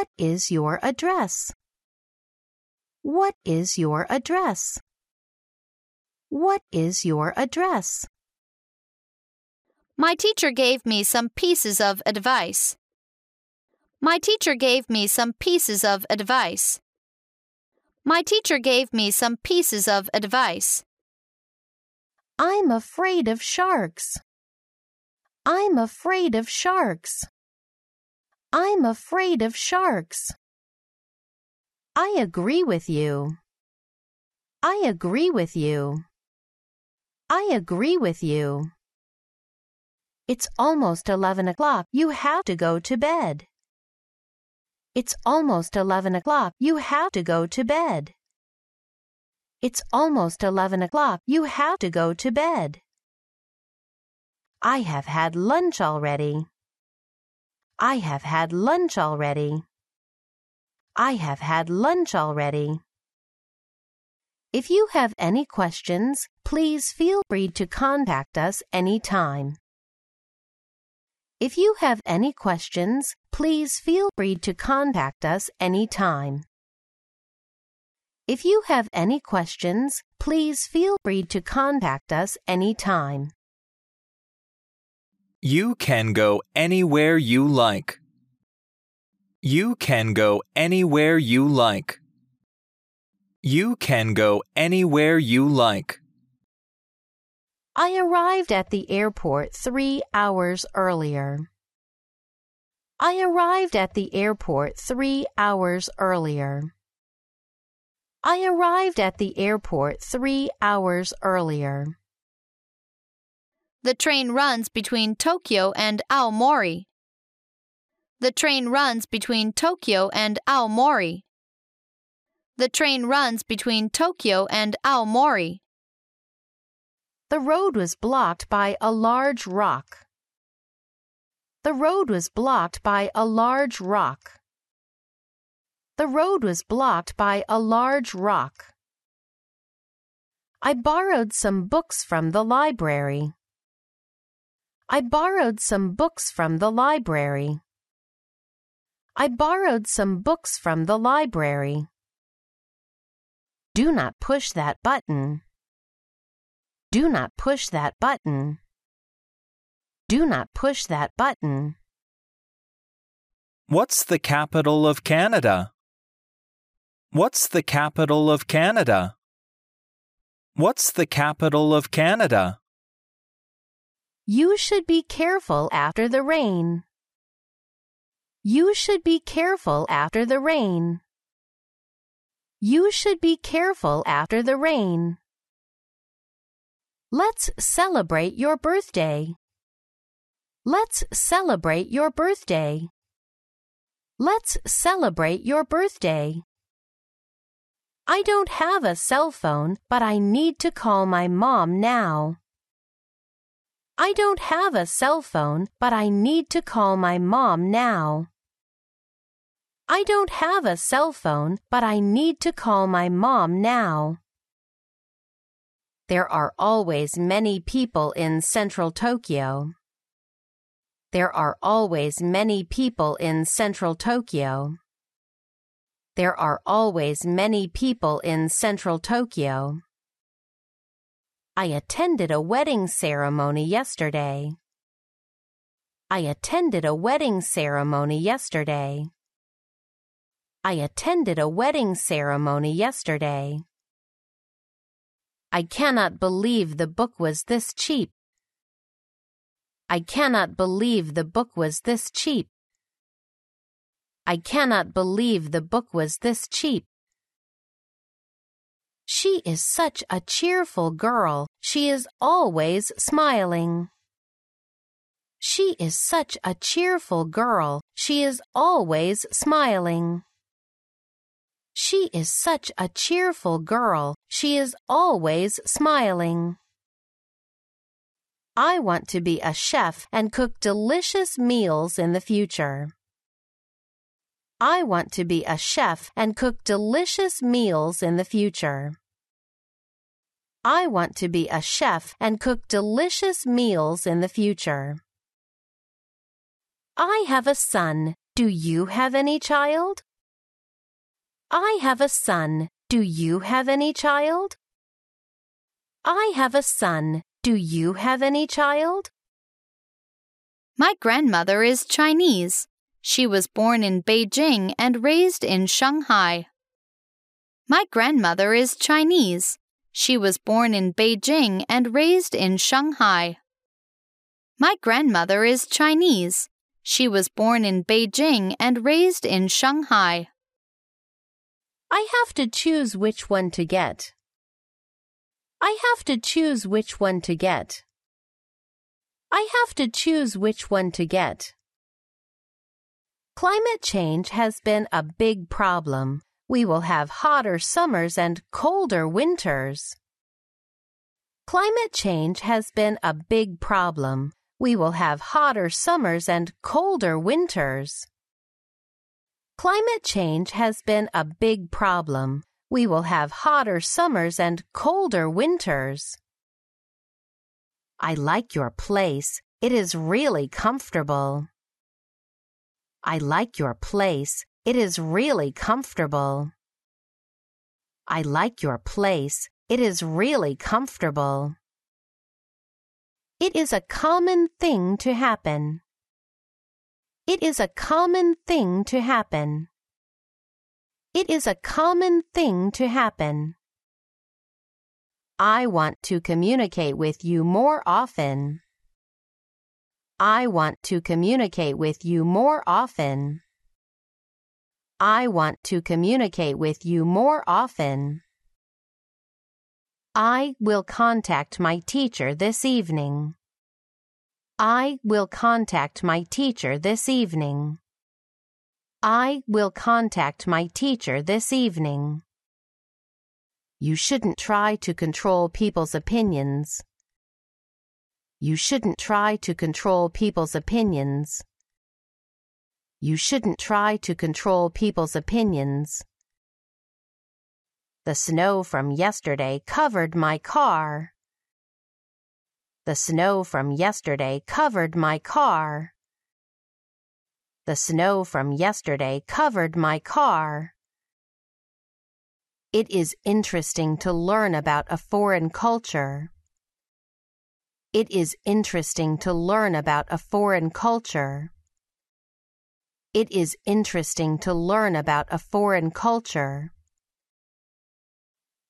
What is your address? What is your address? What is your address? My teacher gave me some pieces of advice. My teacher gave me some pieces of advice. My teacher gave me some pieces of advice. I'm afraid of sharks. I'm afraid of sharks. I'm afraid of sharks. I agree with you. I agree with you. I agree with you. It's almost 11 o'clock. You have to go to bed. It's almost 11 o'clock. You have to go to bed. It's almost 11 o'clock. You have to go to bed. I have had lunch already. I have had lunch already. I have had lunch already. If you have any questions, please feel free to contact us anytime. If you have any questions, please feel free to contact us anytime. If you have any questions, please feel free to contact us anytime. You can go anywhere you like. You can go anywhere you like. You can go anywhere you like. I arrived at the airport three hours earlier. I arrived at the airport three hours earlier. I arrived at the airport three hours earlier. The train runs between Tokyo and Aomori. The train runs between Tokyo and Aomori. The train runs between Tokyo and Aomori. The road was blocked by a large rock. The road was blocked by a large rock. The road was blocked by a large rock. I borrowed some books from the library. I borrowed some books from the library. I borrowed some books from the library. Do not push that button. Do not push that button. Do not push that button. What's the capital of Canada? What's the capital of Canada? What's the capital of Canada? You should be careful after the rain. You should be careful after the rain. You should be careful after the rain. Let's celebrate your birthday. Let's celebrate your birthday. Let's celebrate your birthday. I don't have a cell phone, but I need to call my mom now. I don't have a cell phone, but I need to call my mom now. I don't have a cell phone, but I need to call my mom now. There are always many people in central Tokyo. There are always many people in central Tokyo. There are always many people in central Tokyo. I attended a wedding ceremony yesterday. I attended a wedding ceremony yesterday. I attended a wedding ceremony yesterday. I cannot believe the book was this cheap. I cannot believe the book was this cheap. I cannot believe the book was this cheap. She is such a cheerful girl. She is always smiling. She is such a cheerful girl. She is always smiling. She is such a cheerful girl. She is always smiling. I want to be a chef and cook delicious meals in the future. I want to be a chef and cook delicious meals in the future. I want to be a chef and cook delicious meals in the future. I have a son. Do you have any child? I have a son. Do you have any child? I have a son. Do you have any child? My grandmother is Chinese. She was born in Beijing and raised in Shanghai. My grandmother is Chinese. She was born in Beijing and raised in Shanghai. My grandmother is Chinese. She was born in Beijing and raised in Shanghai. I have to choose which one to get. I have to choose which one to get. I have to choose which one to get. Climate change has been a big problem. We will have hotter summers and colder winters. Climate change has been a big problem. We will have hotter summers and colder winters. Climate change has been a big problem. We will have hotter summers and colder winters. I like your place. It is really comfortable. I like your place. It is really comfortable. I like your place. It is really comfortable. It is a common thing to happen. It is a common thing to happen. It is a common thing to happen. I want to communicate with you more often. I want to communicate with you more often. I want to communicate with you more often. I will contact my teacher this evening. I will contact my teacher this evening. I will contact my teacher this evening. You shouldn't try to control people's opinions. You shouldn't try to control people's opinions. You shouldn't try to control people's opinions. The snow from yesterday covered my car. The snow from yesterday covered my car. The snow from yesterday covered my car. It is interesting to learn about a foreign culture. It is interesting to learn about a foreign culture. It is interesting to learn about a foreign culture.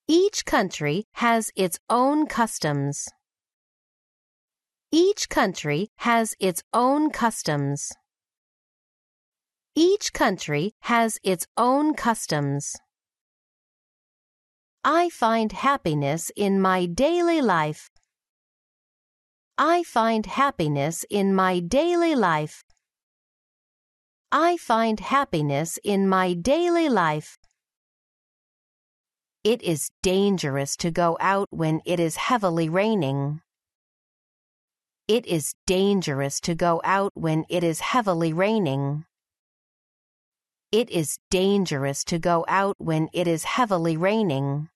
Each country has its own customs. Each country has its own customs. Each country has its own customs. I find happiness in my daily life. I find happiness in my daily life. I find happiness in my daily life. It is dangerous to go out when it is heavily raining. It is dangerous to go out when it is heavily raining. It is dangerous to go out when it is heavily raining.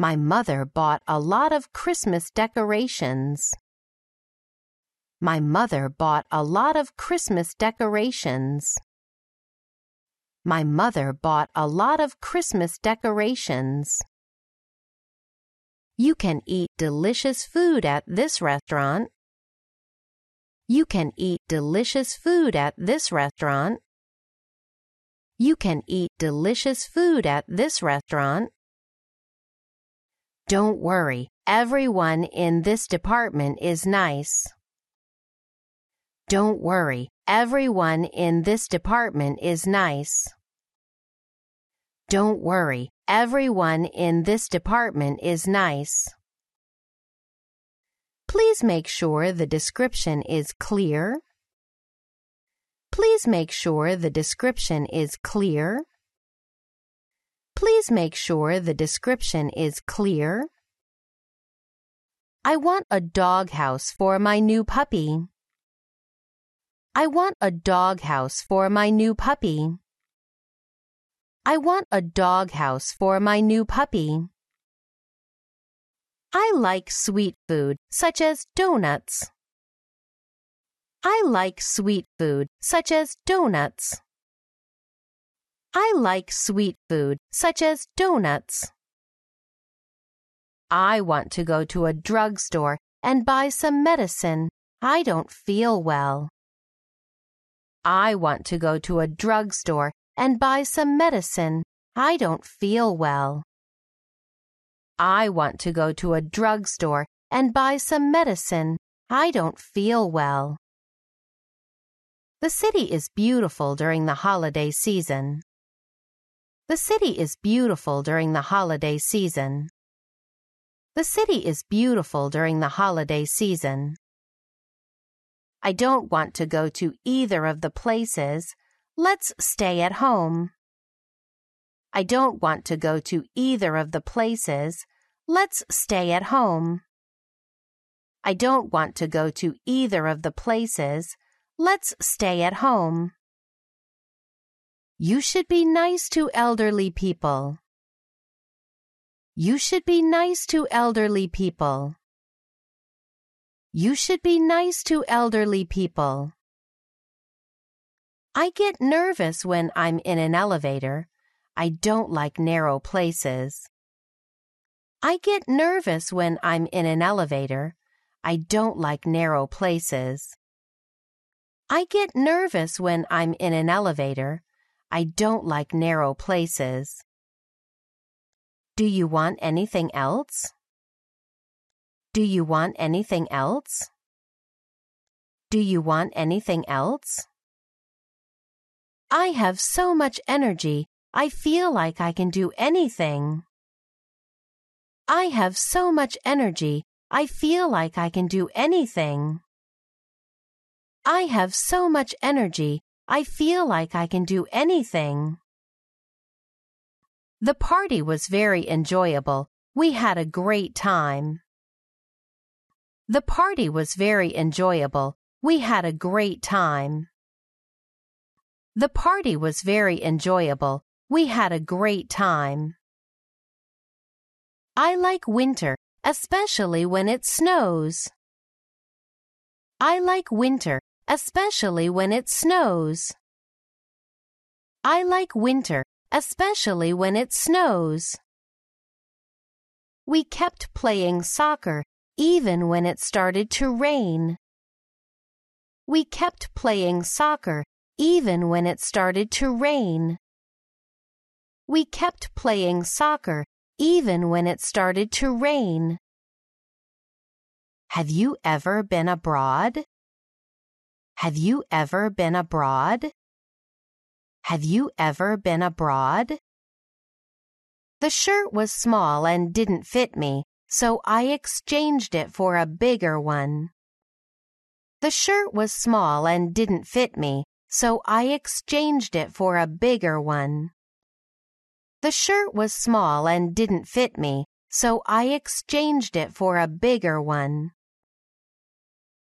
My mother bought a lot of Christmas decorations. My mother bought a lot of Christmas decorations. My mother bought a lot of Christmas decorations. You can eat delicious food at this restaurant. You can eat delicious food at this restaurant. You can eat delicious food at this restaurant. Don't worry, everyone in this department is nice. Don't worry, everyone in this department is nice. Don't worry, everyone in this department is nice. Please make sure the description is clear. Please make sure the description is clear. Please make sure the description is clear. I want a doghouse for my new puppy. I want a doghouse for my new puppy. I want a doghouse for my new puppy. I like sweet food, such as donuts. I like sweet food, such as donuts. I like sweet food, such as donuts. I want to go to a drugstore and buy some medicine. I don't feel well. I want to go to a drugstore and buy some medicine. I don't feel well. I want to go to a drugstore and buy some medicine. I don't feel well. The city is beautiful during the holiday season. The city is beautiful during the holiday season. The city is beautiful during the holiday season. I don't want to go to either of the places. Let's stay at home. I don't want to go to either of the places. Let's stay at home. I don't want to go to either of the places. Let's stay at home. You should be nice to elderly people. You should be nice to elderly people. You should be nice to elderly people. I get nervous when I'm in an elevator. I don't like narrow places. I get nervous when I'm in an elevator. I don't like narrow places. I get nervous when I'm in an elevator. I don't like narrow places. Do you want anything else? Do you want anything else? Do you want anything else? I have so much energy, I feel like I can do anything. I have so much energy, I feel like I can do anything. I have so much energy, I feel like I can do anything. The party was very enjoyable. We had a great time. The party was very enjoyable. We had a great time. The party was very enjoyable. We had a great time. I like winter, especially when it snows. I like winter, especially when it snows. I like winter, especially when it snows. We kept playing soccer even when it started to rain. We kept playing soccer even when it started to rain. We kept playing soccer even when it started to rain. Have you ever been abroad? Have you ever been abroad? Have you ever been abroad? The shirt was small and didn't fit me, so I exchanged it for a bigger one. The shirt was small and didn't fit me, so I exchanged it for a bigger one. The shirt was small and didn't fit me, so I exchanged it for a bigger one.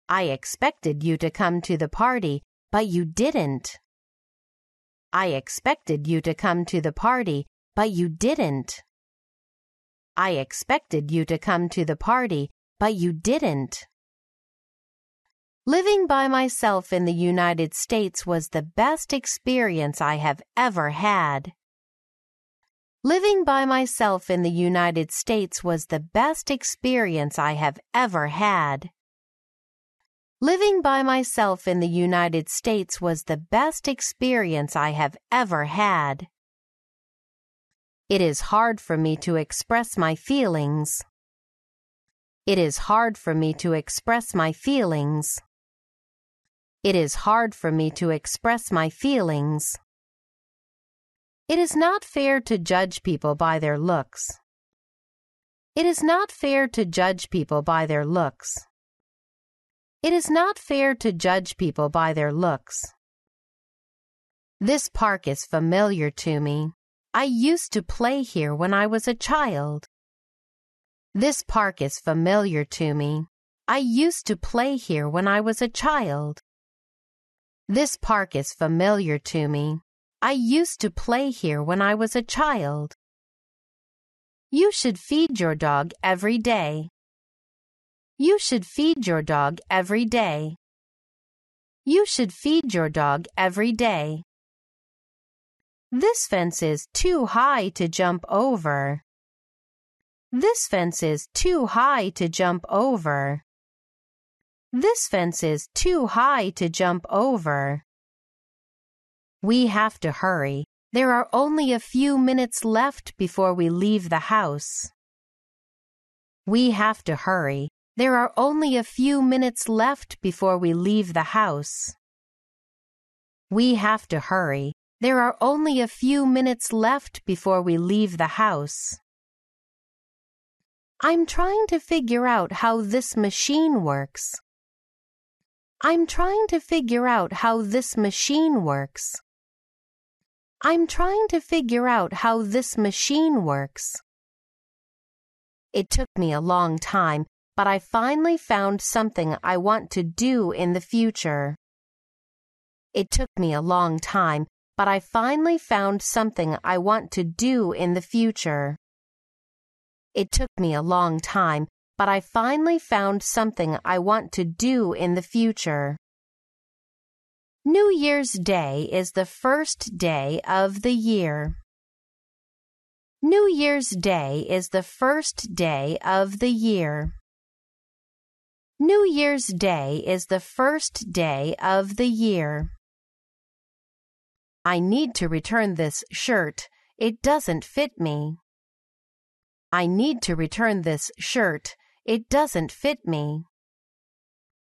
I expected you to come to the party, but you didn't. I expected you to come to the party, but you didn't. I expected you to come to the party, but you didn't. Living by myself in the United States was the best experience I have ever had. Living by myself in the United States was the best experience I have ever had. Living by myself in the United States was the best experience I have ever had. It is hard for me to express my feelings. It is hard for me to express my feelings. It is hard for me to express my feelings. It is not fair to judge people by their looks. It is not fair to judge people by their looks. It is not fair to judge people by their looks. This park is familiar to me. I used to play here when I was a child. This park is familiar to me. I used to play here when I was a child. This park is familiar to me. I used to play here when I was a child. You should feed your dog every day. You should feed your dog every day. You should feed your dog every day. This fence is too high to jump over. This fence is too high to jump over. This fence is too high to jump over. We have to hurry. There are only a few minutes left before we leave the house. We have to hurry. There are only a few minutes left before we leave the house. We have to hurry. There are only a few minutes left before we leave the house. I'm trying to figure out how this machine works. I'm trying to figure out how this machine works. I'm trying to figure out how this machine works. It took me a long time, but I finally found something I want to do in the future. It took me a long time, but I finally found something I want to do in the future. It took me a long time, but I finally found something I want to do in the future. New Year's Day is the first day of the year. New Year's Day is the first day of the year. New Year's Day is the first day of the year. I need to return this shirt. It doesn't fit me. I need to return this shirt. It doesn't fit me.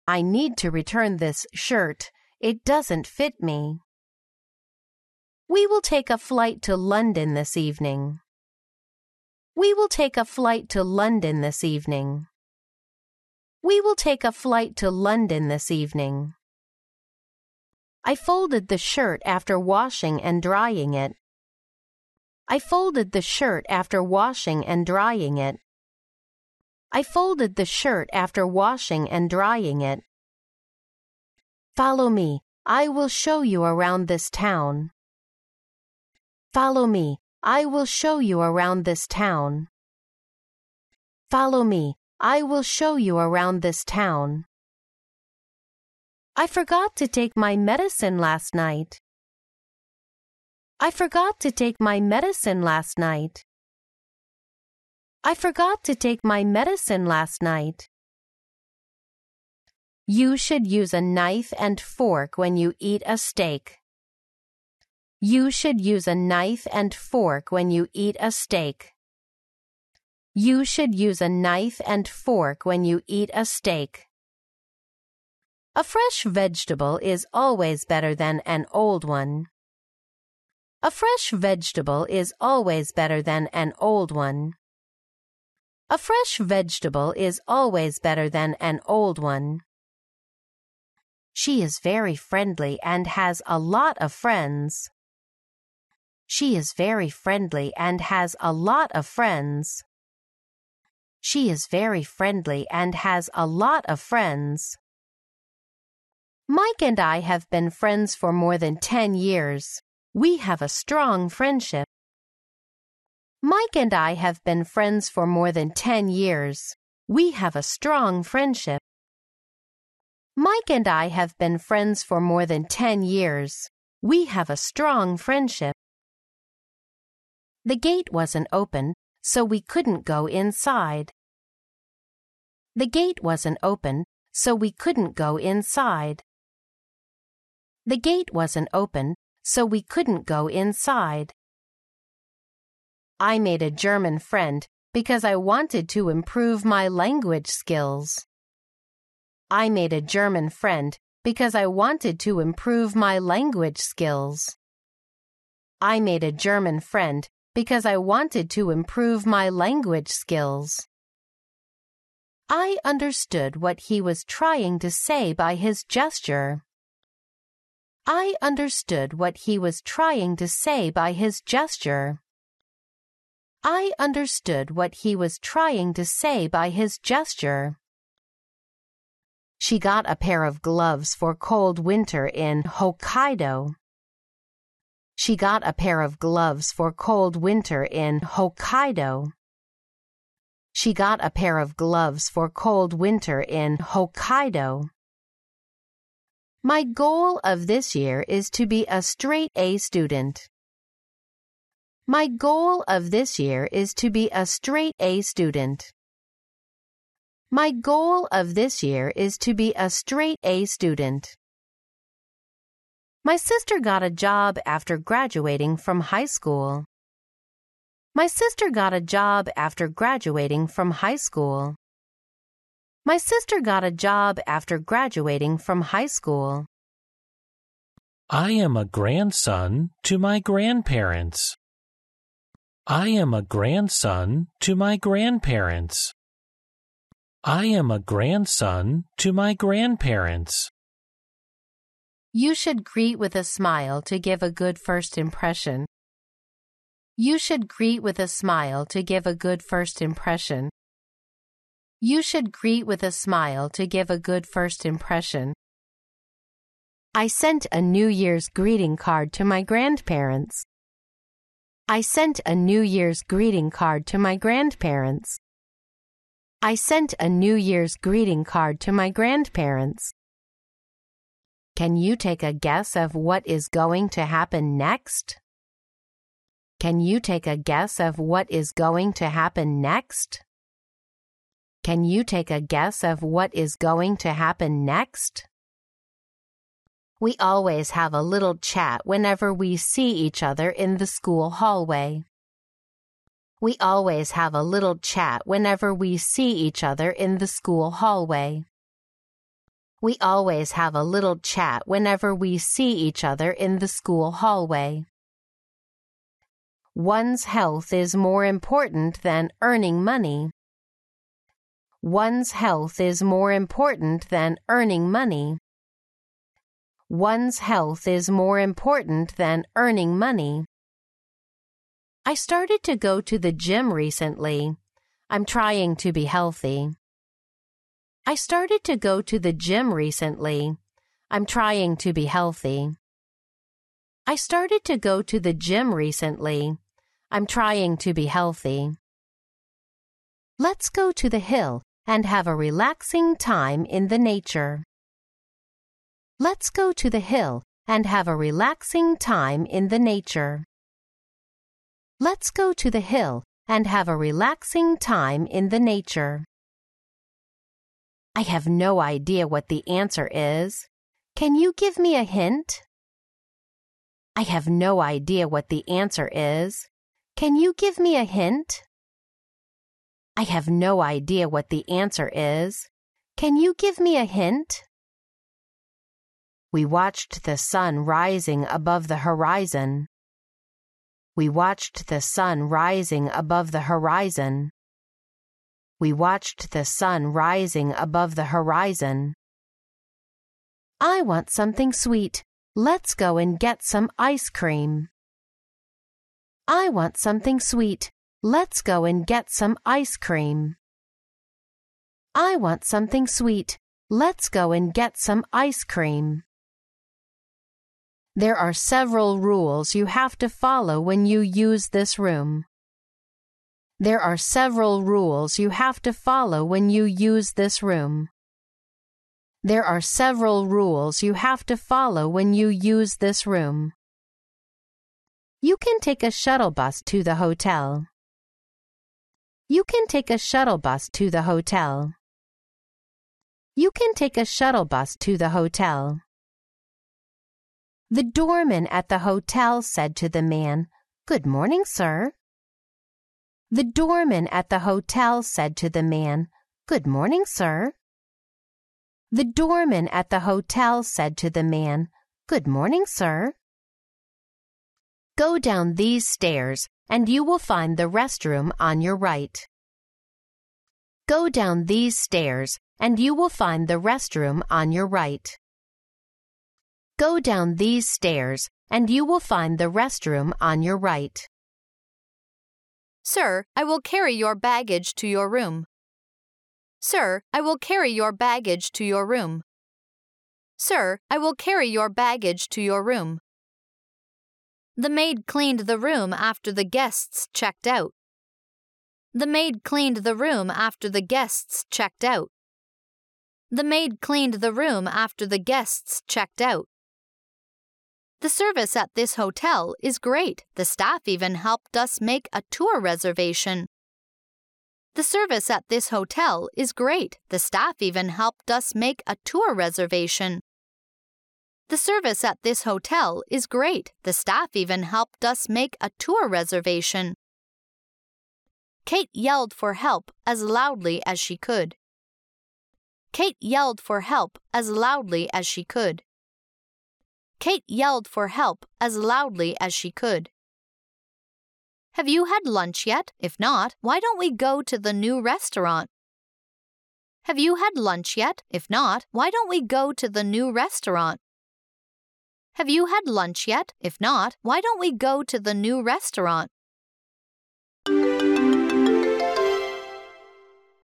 I need to return this shirt. It doesn't fit me. We will take a flight to London this evening. We will take a flight to London this evening. We will take a flight to London this evening. I folded the shirt after washing and drying it. I folded the shirt after washing and drying it. I folded the shirt after washing and drying it. Follow me. I will show you around this town. Follow me. I will show you around this town. Follow me, I will show you around this town. I forgot to take my medicine last night. I forgot to take my medicine last night. I forgot to take my medicine last night. You should use a knife and fork when you eat a steak. You should use a knife and fork when you eat a steak. You should use a knife and fork when you eat a steak. A fresh vegetable is always better than an old one. A fresh vegetable is always better than an old one. A fresh vegetable is always better than an old one. She is very friendly and has a lot of friends. She is very friendly and has a lot of friends. She is very friendly and has a lot of friends. Mike and I have been friends for more than 10 years. We have a strong friendship. Mike and I have been friends for more than 10 years. We have a strong friendship. Mike and I have been friends for more than 10 years. We have a strong friendship. The gate wasn't open, so we couldn't go inside. The gate wasn't open, so we couldn't go inside. The gate wasn't open, so we couldn't go inside. I made a German friend because I wanted to improve my language skills. I made a German friend because I wanted to improve my language skills. I made a German friend because I wanted to improve my language skills. I understood what he was trying to say by his gesture. I understood what he was trying to say by his gesture. I understood what he was trying to say by his gesture. She got a pair of gloves for cold winter in Hokkaido. She got a pair of gloves for cold winter in Hokkaido. She got a pair of gloves for cold winter in Hokkaido. My goal of this year is to be a straight A student. My goal of this year is to be a straight A student. My goal of this year is to be a straight A student. My sister got a job after graduating from high school. My sister got a job after graduating from high school. My sister got a job after graduating from high school. I am a grandson to my grandparents. I am a grandson to my grandparents. I am a grandson to my grandparents. You should greet with a smile to give a good first impression. You should greet with a smile to give a good first impression. You should greet with a smile to give a good first impression. I sent a New Year's greeting card to my grandparents. I sent a New Year's greeting card to my grandparents. I sent a New Year's greeting card to my grandparents. Can you take a guess of what is going to happen next? Can you take a guess of what is going to happen next? Can you take a guess of what is going to happen next? We always have a little chat whenever we see each other in the school hallway. We always have a little chat whenever we see each other in the school hallway. We always have a little chat whenever we see each other in the school hallway. One's health is more important than earning money. One's health is more important than earning money. One's health is more important than earning money. I started to go to the gym recently. I'm trying to be healthy. I started to go to the gym recently. I'm trying to be healthy. I started to go to the gym recently. I'm trying to be healthy. Let's go to the hill and have a relaxing time in the nature. Let's go to the hill and have a relaxing time in the nature. Let's go to the hill and have a relaxing time in the nature. I have no idea what the answer is. Can you give me a hint? I have no idea what the answer is. Can you give me a hint? I have no idea what the answer is. Can you give me a hint? We watched the sun rising above the horizon. We watched the sun rising above the horizon. We watched the sun rising above the horizon. I want something sweet. Let's go and get some ice cream. I want something sweet. Let's go and get some ice cream. I want something sweet. Let's go and get some ice cream. There are several rules you have to follow when you use this room. There are several rules you have to follow when you use this room. There are several rules you have to follow when you use this room. You can take a shuttle bus to the hotel. You can take a shuttle bus to the hotel. You can take a shuttle bus to the hotel. The doorman at the hotel said to the man, Good morning, sir. The doorman at the hotel said to the man, Good morning, sir. The doorman at the hotel said to the man, Good morning, sir. Go down these stairs and you will find the restroom on your right. Go down these stairs and you will find the restroom on your right. Go down these stairs and you will find the restroom on your right. Sir, I will carry your baggage to your room. Sir, I will carry your baggage to your room. Sir, I will carry your baggage to your room. The maid cleaned the room after the guests checked out. The maid cleaned the room after the guests checked out. The maid cleaned the room after the guests checked out. The service at this hotel is great. The staff even helped us make a tour reservation. The service at this hotel is great. The staff even helped us make a tour reservation. The service at this hotel is great. The staff even helped us make a tour reservation. Kate yelled for help as loudly as she could. Kate yelled for help as loudly as she could. Kate yelled for help as loudly as she could. Have you had lunch yet? If not, why don't we go to the new restaurant? Have you had lunch yet? If not, why don't we go to the new restaurant? Have you had lunch yet? If not, why don't we go to the new restaurant?